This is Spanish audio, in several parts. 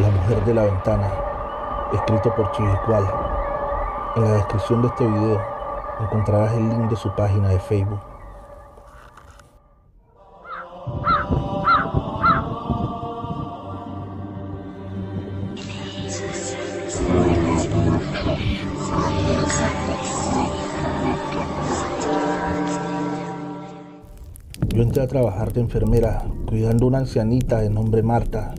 La mujer de la ventana, escrito por Chiviscual. En la descripción de este video encontrarás el link de su página de Facebook. Yo entré a trabajar de enfermera cuidando a una ancianita de nombre Marta.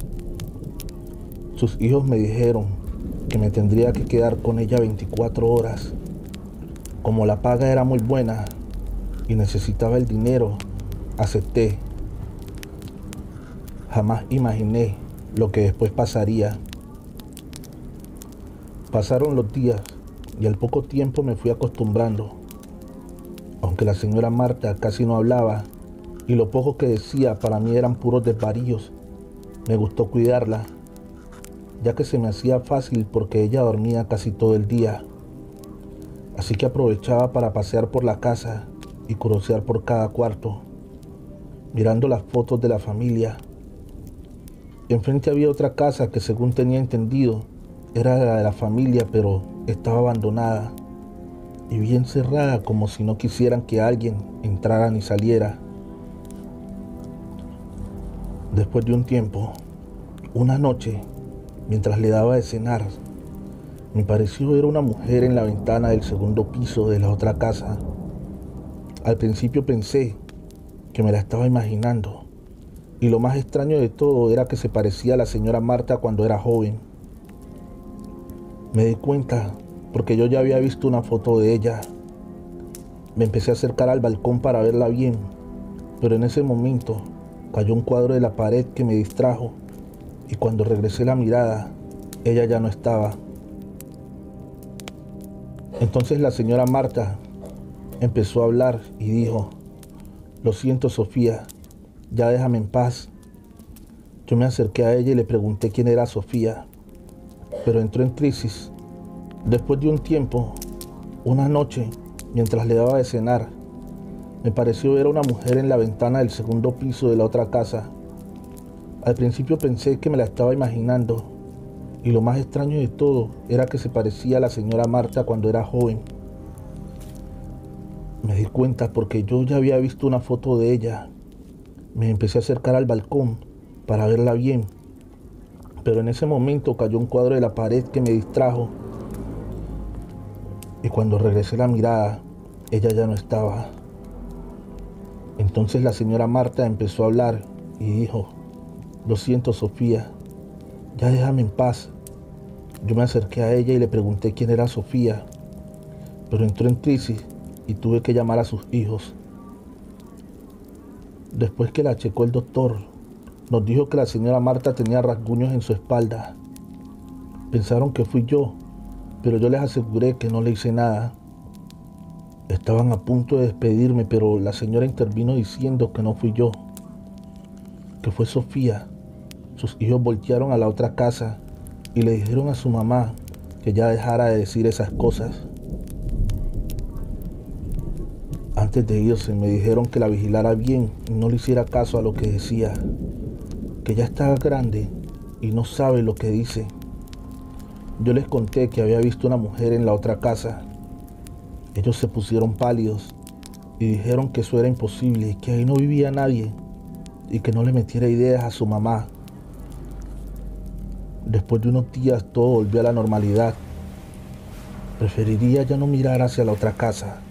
Sus hijos me dijeron que me tendría que quedar con ella 24 horas. Como la paga era muy buena y necesitaba el dinero, acepté. Jamás imaginé lo que después pasaría. Pasaron los días y al poco tiempo me fui acostumbrando. Aunque la señora Marta casi no hablaba y lo poco que decía para mí eran puros desvaríos, me gustó cuidarla, ya que se me hacía fácil porque ella dormía casi todo el día. Así que aprovechaba para pasear por la casa y crucear por cada cuarto, mirando las fotos de la familia. Enfrente había otra casa que según tenía entendido era la de la familia, pero estaba abandonada y bien cerrada como si no quisieran que alguien entrara ni saliera. Después de un tiempo, una noche, mientras le daba de cenar, me pareció ver una mujer en la ventana del segundo piso de la otra casa. Al principio pensé que me la estaba imaginando, y lo más extraño de todo era que se parecía a la señora Marta cuando era joven. Me di cuenta porque yo ya había visto una foto de ella. Me empecé a acercar al balcón para verla bien, pero en ese momento cayó un cuadro de la pared que me distrajo y cuando regresé la mirada, ella ya no estaba. Entonces la señora Marta empezó a hablar y dijo, lo siento Sofía, ya déjame en paz. Yo me acerqué a ella y le pregunté quién era Sofía, pero entró en crisis. Después de un tiempo, una noche, mientras le daba de cenar, me pareció ver a una mujer en la ventana del segundo piso de la otra casa. Al principio pensé que me la estaba imaginando, y lo más extraño de todo era que se parecía a la señora Marta cuando era joven. Me di cuenta porque yo ya había visto una foto de ella. Me empecé a acercar al balcón para verla bien, pero en ese momento cayó un cuadro de la pared que me distrajo. Y cuando regresé la mirada, ella ya no estaba. Entonces la señora Marta empezó a hablar y dijo, lo siento Sofía, ya déjame en paz. Yo me acerqué a ella y le pregunté quién era Sofía, pero entró en crisis y tuve que llamar a sus hijos. Después que la checó el doctor, nos dijo que la señora Marta tenía rasguños en su espalda. Pensaron que fui yo, pero yo les aseguré que no le hice nada. Estaban a punto de despedirme, pero la señora intervino diciendo que no fui yo, que fue Sofía. Sus hijos voltearon a la otra casa y le dijeron a su mamá que ya dejara de decir esas cosas. Antes de irse me dijeron que la vigilara bien y no le hiciera caso a lo que decía, que ya estaba grande y no sabe lo que dice. Yo les conté que había visto una mujer en la otra casa ellos se pusieron pálidos y dijeron que eso era imposible, que ahí no vivía nadie y que no le metiera ideas a su mamá. Después de unos días todo volvió a la normalidad. Preferiría ya no mirar hacia la otra casa,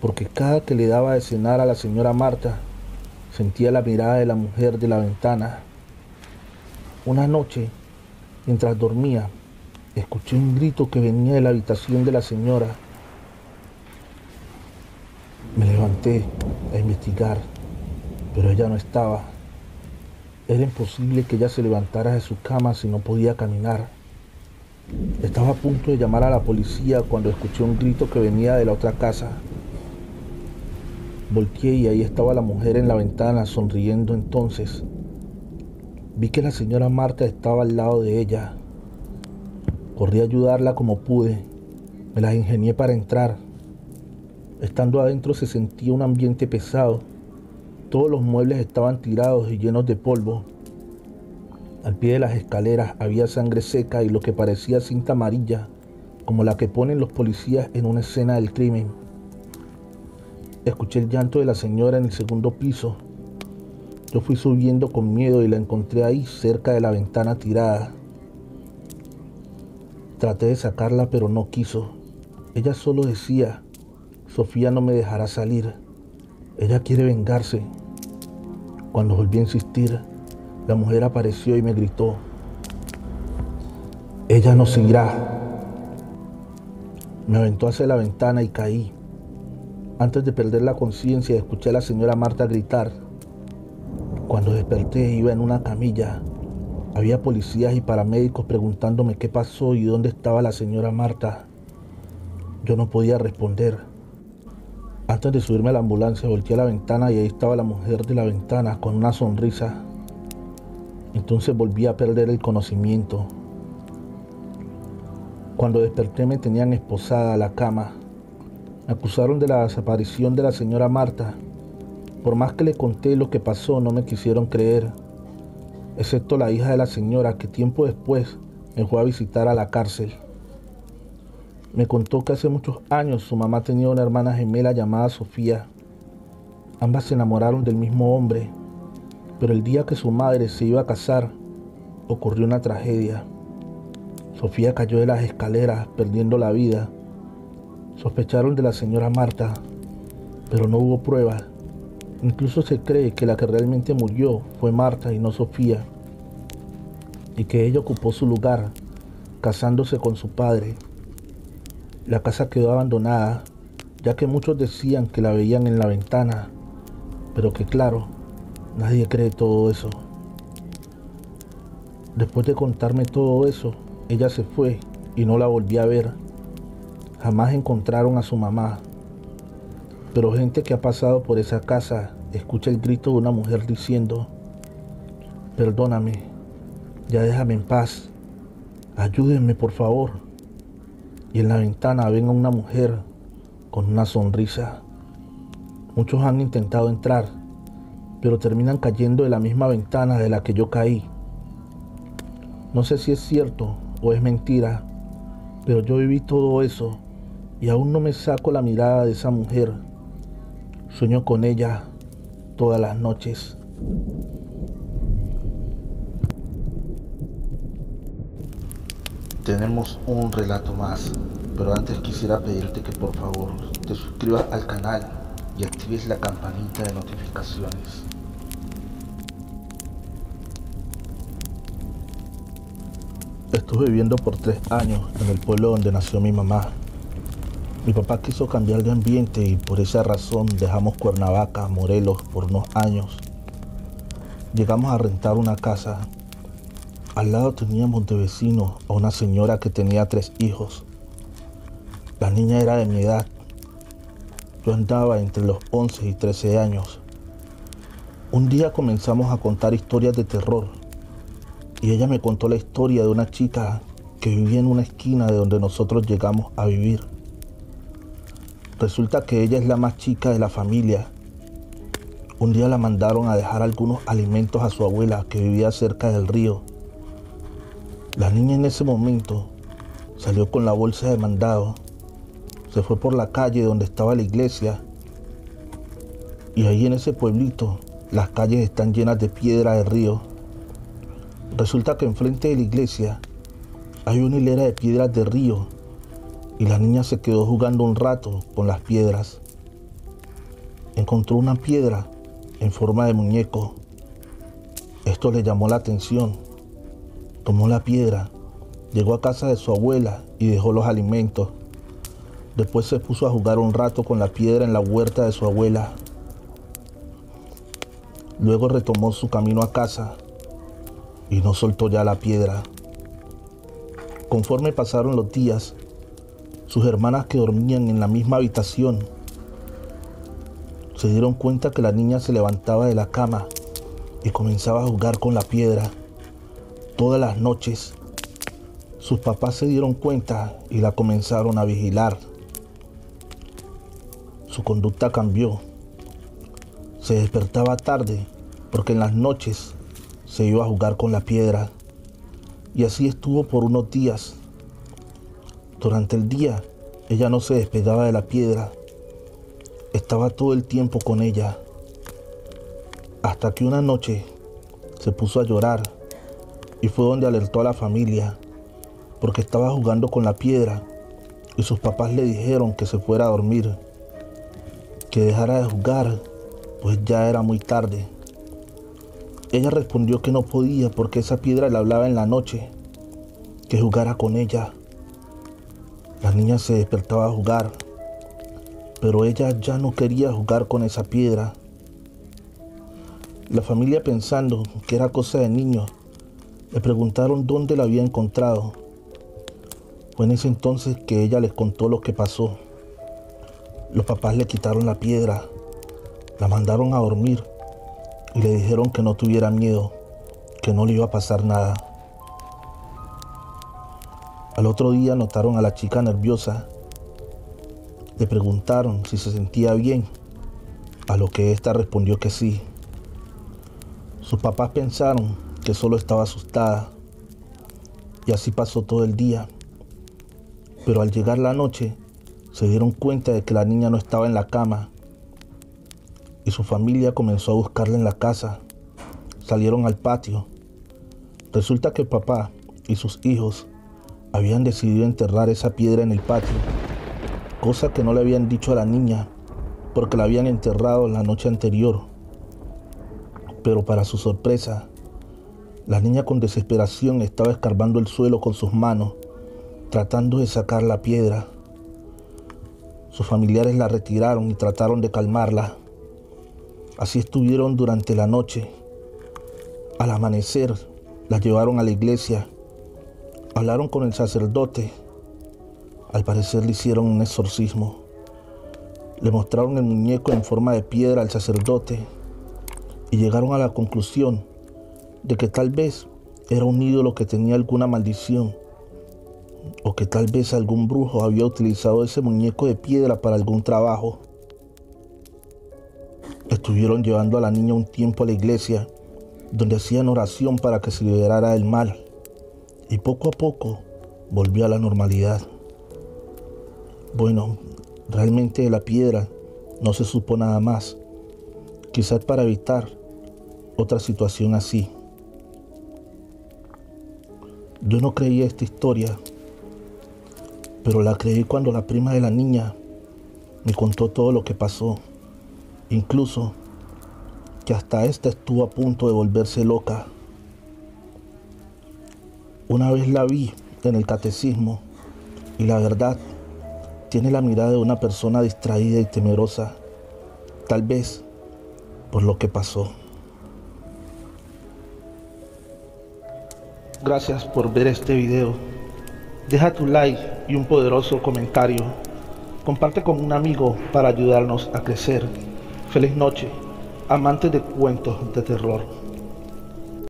porque cada que le daba de cenar a la señora Marta, sentía la mirada de la mujer de la ventana. Una noche, mientras dormía, escuché un grito que venía de la habitación de la señora. Me levanté a investigar, pero ella no estaba. Era imposible que ella se levantara de su cama si no podía caminar. Estaba a punto de llamar a la policía cuando escuché un grito que venía de la otra casa. Volteé y ahí estaba la mujer en la ventana sonriendo entonces. Vi que la señora Marta estaba al lado de ella. Corrí a ayudarla como pude. Me las ingenié para entrar. Estando adentro se sentía un ambiente pesado. Todos los muebles estaban tirados y llenos de polvo. Al pie de las escaleras había sangre seca y lo que parecía cinta amarilla, como la que ponen los policías en una escena del crimen. Escuché el llanto de la señora en el segundo piso. Yo fui subiendo con miedo y la encontré ahí cerca de la ventana tirada. Traté de sacarla pero no quiso. Ella solo decía, Sofía no me dejará salir. Ella quiere vengarse. Cuando volví a insistir, la mujer apareció y me gritó, ella no se irá. Me aventó hacia la ventana y caí. Antes de perder la conciencia, escuché a la señora Marta gritar. Cuando desperté iba en una camilla. Había policías y paramédicos preguntándome qué pasó y dónde estaba la señora Marta. Yo no podía responder. Antes de subirme a la ambulancia, volteé a la ventana y ahí estaba la mujer de la ventana con una sonrisa entonces volví a perder el conocimiento. Cuando desperté me tenían esposada a la cama. Me acusaron de la desaparición de la señora Marta. Por más que le conté lo que pasó, no me quisieron creer, excepto la hija de la señora que tiempo después me fue a visitar a la cárcel. Me contó que hace muchos años su mamá tenía una hermana gemela llamada Sofía. Ambas se enamoraron del mismo hombre pero el día que su madre se iba a casar, ocurrió una tragedia. Sofía cayó de las escaleras perdiendo la vida. Sospecharon de la señora Marta, pero no hubo pruebas. Incluso se cree que la que realmente murió fue Marta y no Sofía, y que ella ocupó su lugar casándose con su padre. La casa quedó abandonada, ya que muchos decían que la veían en la ventana, pero que claro, Nadie cree todo eso. Después de contarme todo eso, ella se fue y no la volví a ver. Jamás encontraron a su mamá. Pero gente que ha pasado por esa casa escucha el grito de una mujer diciendo, perdóname, ya déjame en paz, ayúdenme por favor. Y en la ventana ven a una mujer con una sonrisa. Muchos han intentado entrar pero terminan cayendo de la misma ventana de la que yo caí. No sé si es cierto o es mentira, pero yo viví todo eso y aún no me saco la mirada de esa mujer. Sueño con ella todas las noches. Tenemos un relato más, pero antes quisiera pedirte que por favor te suscribas al canal y actives la campanita de notificaciones. Estuve viviendo por tres años en el pueblo donde nació mi mamá. Mi papá quiso cambiar de ambiente y por esa razón dejamos Cuernavaca, Morelos, por unos años. Llegamos a rentar una casa. Al lado teníamos de vecino a una señora que tenía tres hijos. La niña era de mi edad. Yo andaba entre los 11 y 13 años. Un día comenzamos a contar historias de terror y ella me contó la historia de una chica que vivía en una esquina de donde nosotros llegamos a vivir. Resulta que ella es la más chica de la familia. Un día la mandaron a dejar algunos alimentos a su abuela que vivía cerca del río. La niña en ese momento salió con la bolsa de mandado, se fue por la calle donde estaba la iglesia y ahí en ese pueblito las calles están llenas de piedra de río Resulta que enfrente de la iglesia hay una hilera de piedras de río y la niña se quedó jugando un rato con las piedras. Encontró una piedra en forma de muñeco. Esto le llamó la atención. Tomó la piedra, llegó a casa de su abuela y dejó los alimentos. Después se puso a jugar un rato con la piedra en la huerta de su abuela. Luego retomó su camino a casa y no soltó ya la piedra. Conforme pasaron los días, sus hermanas que dormían en la misma habitación se dieron cuenta que la niña se levantaba de la cama y comenzaba a jugar con la piedra todas las noches. Sus papás se dieron cuenta y la comenzaron a vigilar. Su conducta cambió. Se despertaba tarde porque en las noches se iba a jugar con la piedra. Y así estuvo por unos días. Durante el día, ella no se despegaba de la piedra. Estaba todo el tiempo con ella. Hasta que una noche se puso a llorar y fue donde alertó a la familia porque estaba jugando con la piedra y sus papás le dijeron que se fuera a dormir, que dejara de jugar, pues ya era muy tarde. Ella respondió que no podía porque esa piedra le hablaba en la noche, que jugara con ella. La niña se despertaba a jugar, pero ella ya no quería jugar con esa piedra. La familia pensando que era cosa de niños, le preguntaron dónde la había encontrado. Fue en ese entonces que ella les contó lo que pasó. Los papás le quitaron la piedra, la mandaron a dormir y le dijeron que no tuviera miedo, que no le iba a pasar nada. Al otro día notaron a la chica nerviosa. Le preguntaron si se sentía bien, a lo que ésta respondió que sí. Sus papás pensaron que solo estaba asustada y así pasó todo el día. Pero al llegar la noche, se dieron cuenta de que la niña no estaba en la cama y su familia comenzó a buscarla en la casa. Salieron al patio. Resulta que papá y sus hijos habían decidido enterrar esa piedra en el patio, cosa que no le habían dicho a la niña porque la habían enterrado la noche anterior. Pero para su sorpresa, la niña con desesperación estaba escarbando el suelo con sus manos tratando de sacar la piedra. Sus familiares la retiraron y trataron de calmarla. Así estuvieron durante la noche. Al amanecer, la llevaron a la iglesia. Hablaron con el sacerdote. Al parecer le hicieron un exorcismo. Le mostraron el muñeco en forma de piedra al sacerdote y llegaron a la conclusión de que tal vez era un ídolo que tenía alguna maldición o que tal vez algún brujo había utilizado ese muñeco de piedra para algún trabajo. Estuvieron llevando a la niña un tiempo a la iglesia, donde hacían oración para que se liberara del mal, y poco a poco volvió a la normalidad. Bueno, realmente de la piedra no se supo nada más, quizás para evitar otra situación así. Yo no creía esta historia pero la creí cuando la prima de la niña me contó todo lo que pasó, incluso que hasta esta estuvo a punto de volverse loca. Una vez la vi en el catecismo y la verdad tiene la mirada de una persona distraída y temerosa, tal vez por lo que pasó. Gracias por ver este video. Deja tu like y un poderoso comentario. Comparte con un amigo para ayudarnos a crecer. Feliz noche, amantes de cuentos de terror.